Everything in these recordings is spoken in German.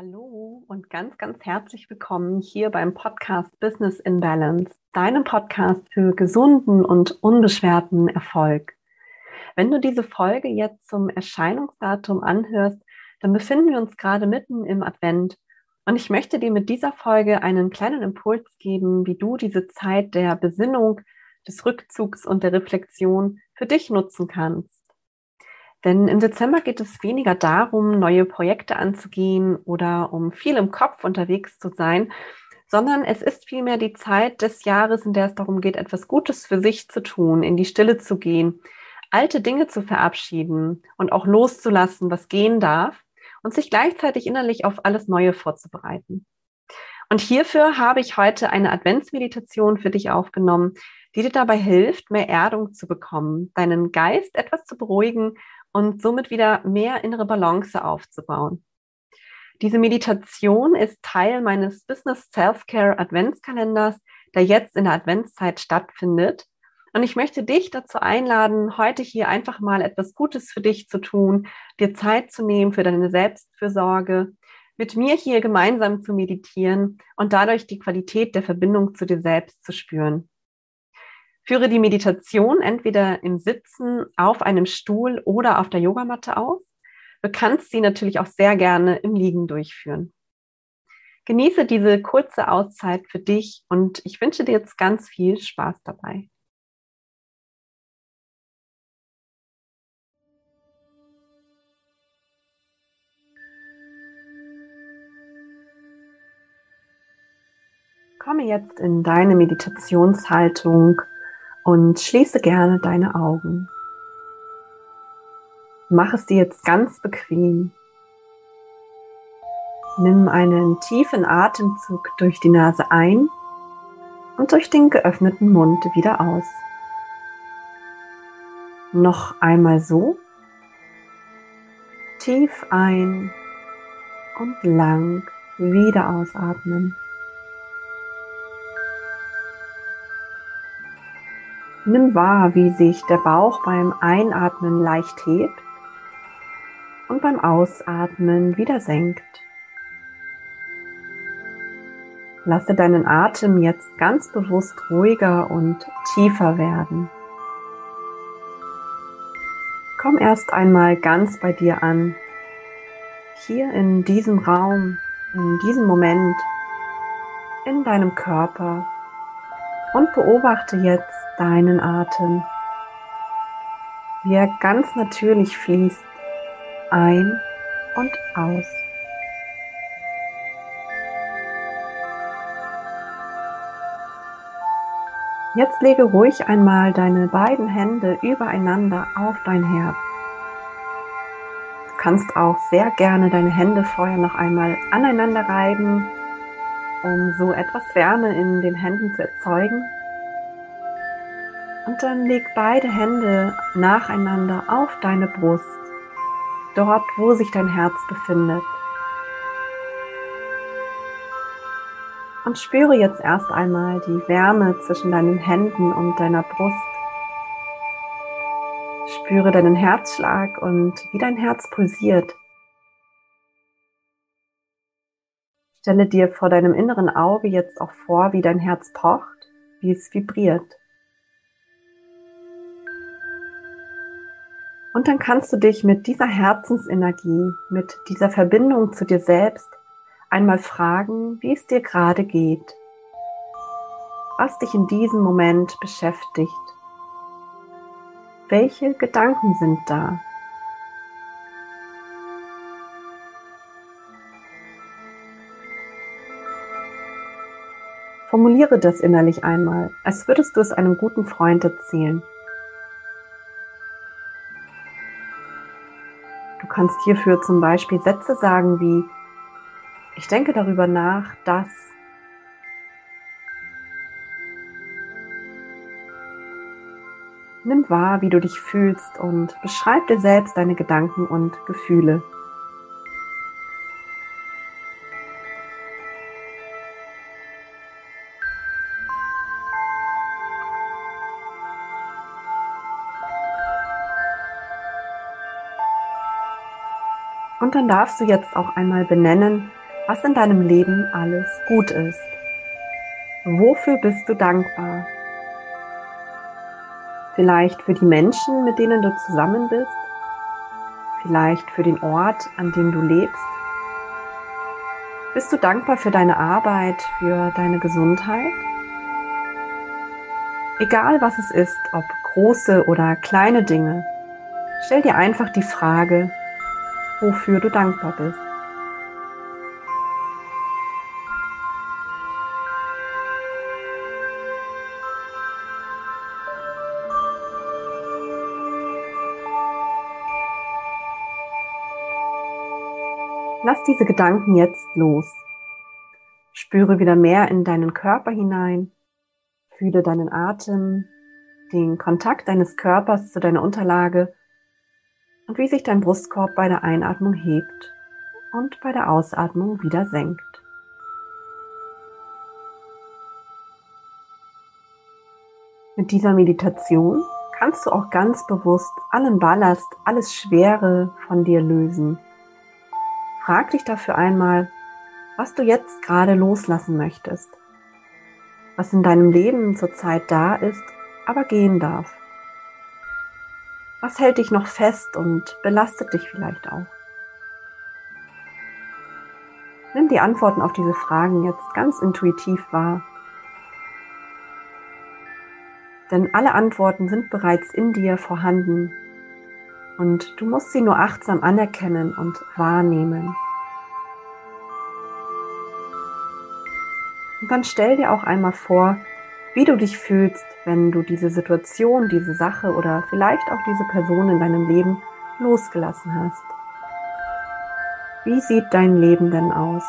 Hallo und ganz, ganz herzlich willkommen hier beim Podcast Business in Balance, deinem Podcast für gesunden und unbeschwerten Erfolg. Wenn du diese Folge jetzt zum Erscheinungsdatum anhörst, dann befinden wir uns gerade mitten im Advent und ich möchte dir mit dieser Folge einen kleinen Impuls geben, wie du diese Zeit der Besinnung, des Rückzugs und der Reflexion für dich nutzen kannst. Denn im Dezember geht es weniger darum, neue Projekte anzugehen oder um viel im Kopf unterwegs zu sein, sondern es ist vielmehr die Zeit des Jahres, in der es darum geht, etwas Gutes für sich zu tun, in die Stille zu gehen, alte Dinge zu verabschieden und auch loszulassen, was gehen darf und sich gleichzeitig innerlich auf alles Neue vorzubereiten. Und hierfür habe ich heute eine Adventsmeditation für dich aufgenommen, die dir dabei hilft, mehr Erdung zu bekommen, deinen Geist etwas zu beruhigen und somit wieder mehr innere Balance aufzubauen. Diese Meditation ist Teil meines Business Self-Care Adventskalenders, der jetzt in der Adventszeit stattfindet. Und ich möchte dich dazu einladen, heute hier einfach mal etwas Gutes für dich zu tun, dir Zeit zu nehmen für deine Selbstfürsorge, mit mir hier gemeinsam zu meditieren und dadurch die Qualität der Verbindung zu dir selbst zu spüren. Führe die Meditation entweder im Sitzen, auf einem Stuhl oder auf der Yogamatte aus. Du kannst sie natürlich auch sehr gerne im Liegen durchführen. Genieße diese kurze Auszeit für dich und ich wünsche dir jetzt ganz viel Spaß dabei. Komme jetzt in deine Meditationshaltung und schließe gerne deine Augen. Mach es dir jetzt ganz bequem. Nimm einen tiefen Atemzug durch die Nase ein und durch den geöffneten Mund wieder aus. Noch einmal so. Tief ein und lang wieder ausatmen. Nimm wahr, wie sich der Bauch beim Einatmen leicht hebt und beim Ausatmen wieder senkt. Lasse deinen Atem jetzt ganz bewusst ruhiger und tiefer werden. Komm erst einmal ganz bei dir an, hier in diesem Raum, in diesem Moment, in deinem Körper und beobachte jetzt deinen Atem, wie er ganz natürlich fließt, ein und aus. Jetzt lege ruhig einmal deine beiden Hände übereinander auf dein Herz. Du kannst auch sehr gerne deine Hände vorher noch einmal aneinander reiben, um so etwas Wärme in den Händen zu erzeugen. Und dann leg beide Hände nacheinander auf deine Brust, dort wo sich dein Herz befindet. Und spüre jetzt erst einmal die Wärme zwischen deinen Händen und deiner Brust. Spüre deinen Herzschlag und wie dein Herz pulsiert. Stelle dir vor deinem inneren Auge jetzt auch vor, wie dein Herz pocht, wie es vibriert. Und dann kannst du dich mit dieser Herzensenergie, mit dieser Verbindung zu dir selbst einmal fragen, wie es dir gerade geht, was dich in diesem Moment beschäftigt, welche Gedanken sind da. Formuliere das innerlich einmal, als würdest du es einem guten Freund erzählen. kannst hierfür zum Beispiel Sätze sagen wie, ich denke darüber nach, dass Nimm wahr, wie du dich fühlst und beschreib dir selbst deine Gedanken und Gefühle. Und dann darfst du jetzt auch einmal benennen, was in deinem Leben alles gut ist. Wofür bist du dankbar? Vielleicht für die Menschen, mit denen du zusammen bist? Vielleicht für den Ort, an dem du lebst? Bist du dankbar für deine Arbeit, für deine Gesundheit? Egal was es ist, ob große oder kleine Dinge, stell dir einfach die Frage, wofür du dankbar bist. Lass diese Gedanken jetzt los. Spüre wieder mehr in deinen Körper hinein. Fühle deinen Atem, den Kontakt deines Körpers zu deiner Unterlage und wie sich dein Brustkorb bei der Einatmung hebt und bei der Ausatmung wieder senkt. Mit dieser Meditation kannst du auch ganz bewusst allen Ballast, alles Schwere von dir lösen frag dich dafür einmal, was du jetzt gerade loslassen möchtest, was in deinem Leben zurzeit da ist, aber gehen darf. Was hält dich noch fest und belastet dich vielleicht auch? Nimm die Antworten auf diese Fragen jetzt ganz intuitiv wahr. Denn alle Antworten sind bereits in dir vorhanden und du musst sie nur achtsam anerkennen und wahrnehmen. Und dann stell dir auch einmal vor, wie du dich fühlst, wenn du diese Situation, diese Sache oder vielleicht auch diese Person in deinem Leben losgelassen hast. Wie sieht dein Leben denn aus?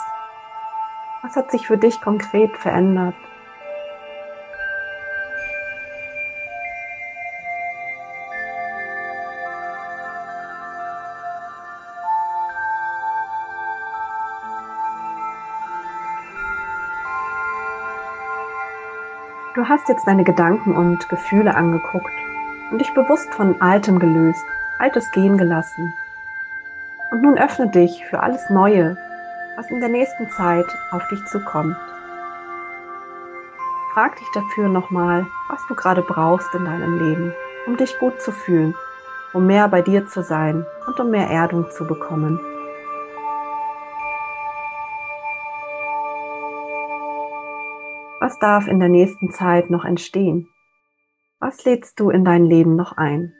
Was hat sich für dich konkret verändert? Du hast jetzt deine Gedanken und Gefühle angeguckt und dich bewusst von Altem gelöst, Altes gehen gelassen. Und nun öffne dich für alles Neue, was in der nächsten Zeit auf dich zukommt. Frag dich dafür nochmal, was du gerade brauchst in deinem Leben, um dich gut zu fühlen, um mehr bei dir zu sein und um mehr Erdung zu bekommen. Was darf in der nächsten Zeit noch entstehen? Was lädst du in dein Leben noch ein?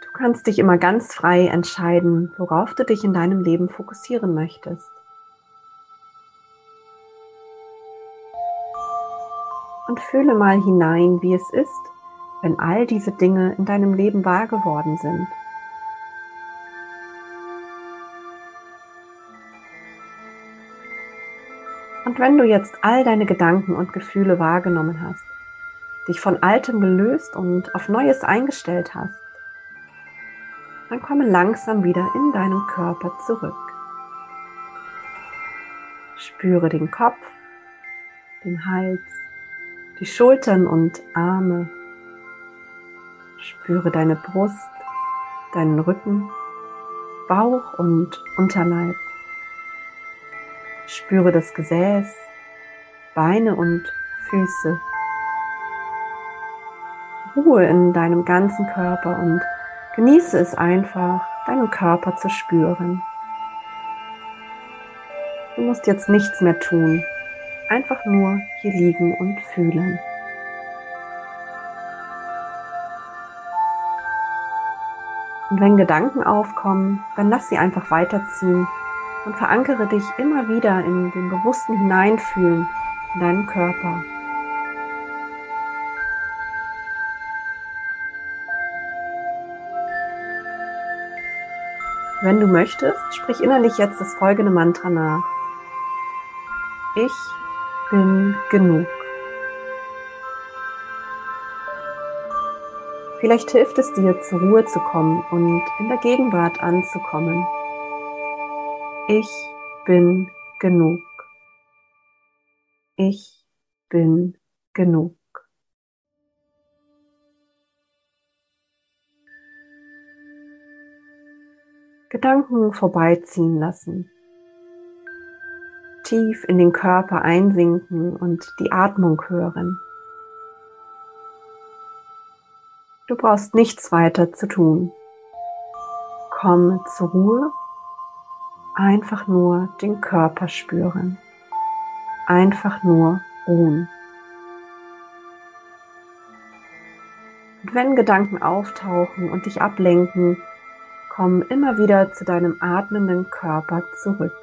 Du kannst dich immer ganz frei entscheiden, worauf du dich in deinem Leben fokussieren möchtest. Und fühle mal hinein, wie es ist, wenn all diese Dinge in deinem Leben wahr geworden sind. Und wenn du jetzt all deine Gedanken und Gefühle wahrgenommen hast, dich von Altem gelöst und auf Neues eingestellt hast, dann komme langsam wieder in deinen Körper zurück. Spüre den Kopf, den Hals, die Schultern und Arme. Spüre deine Brust, deinen Rücken, Bauch und Unterleib. Spüre das Gesäß, Beine und Füße. Ruhe in deinem ganzen Körper und genieße es einfach, deinen Körper zu spüren. Du musst jetzt nichts mehr tun, einfach nur hier liegen und fühlen. Und wenn Gedanken aufkommen, dann lass sie einfach weiterziehen und verankere dich immer wieder in den bewussten Hineinfühlen in deinen Körper. Wenn du möchtest, sprich innerlich jetzt das folgende Mantra nach. Ich bin genug. Vielleicht hilft es dir, zur Ruhe zu kommen und in der Gegenwart anzukommen. Ich bin genug. Ich bin genug. Gedanken vorbeiziehen lassen. Tief in den Körper einsinken und die Atmung hören. Du brauchst nichts weiter zu tun. Komm zur Ruhe, einfach nur den Körper spüren, einfach nur ruhen. Und wenn Gedanken auftauchen und dich ablenken, komm immer wieder zu deinem atmenden Körper zurück.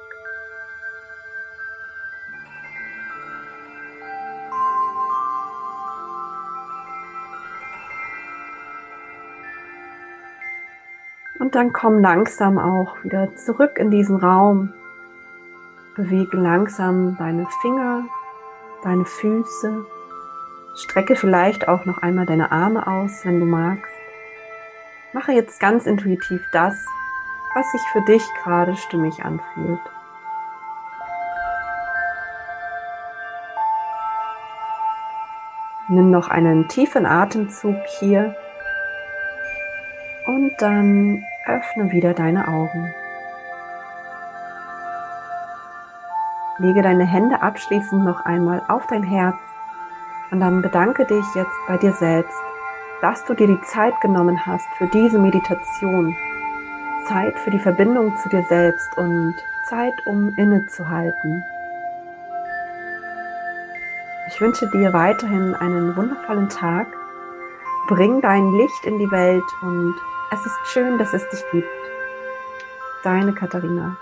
Dann komm langsam auch wieder zurück in diesen Raum. Bewege langsam deine Finger, deine Füße. Strecke vielleicht auch noch einmal deine Arme aus, wenn du magst. Mache jetzt ganz intuitiv das, was sich für dich gerade stimmig anfühlt. Nimm noch einen tiefen Atemzug hier und dann öffne wieder deine Augen. Lege deine Hände abschließend noch einmal auf dein Herz und dann bedanke dich jetzt bei dir selbst, dass du dir die Zeit genommen hast für diese Meditation. Zeit für die Verbindung zu dir selbst und Zeit, um innezuhalten. Ich wünsche dir weiterhin einen wundervollen Tag. Bring dein Licht in die Welt und es ist schön, dass es dich gibt. Deine Katharina.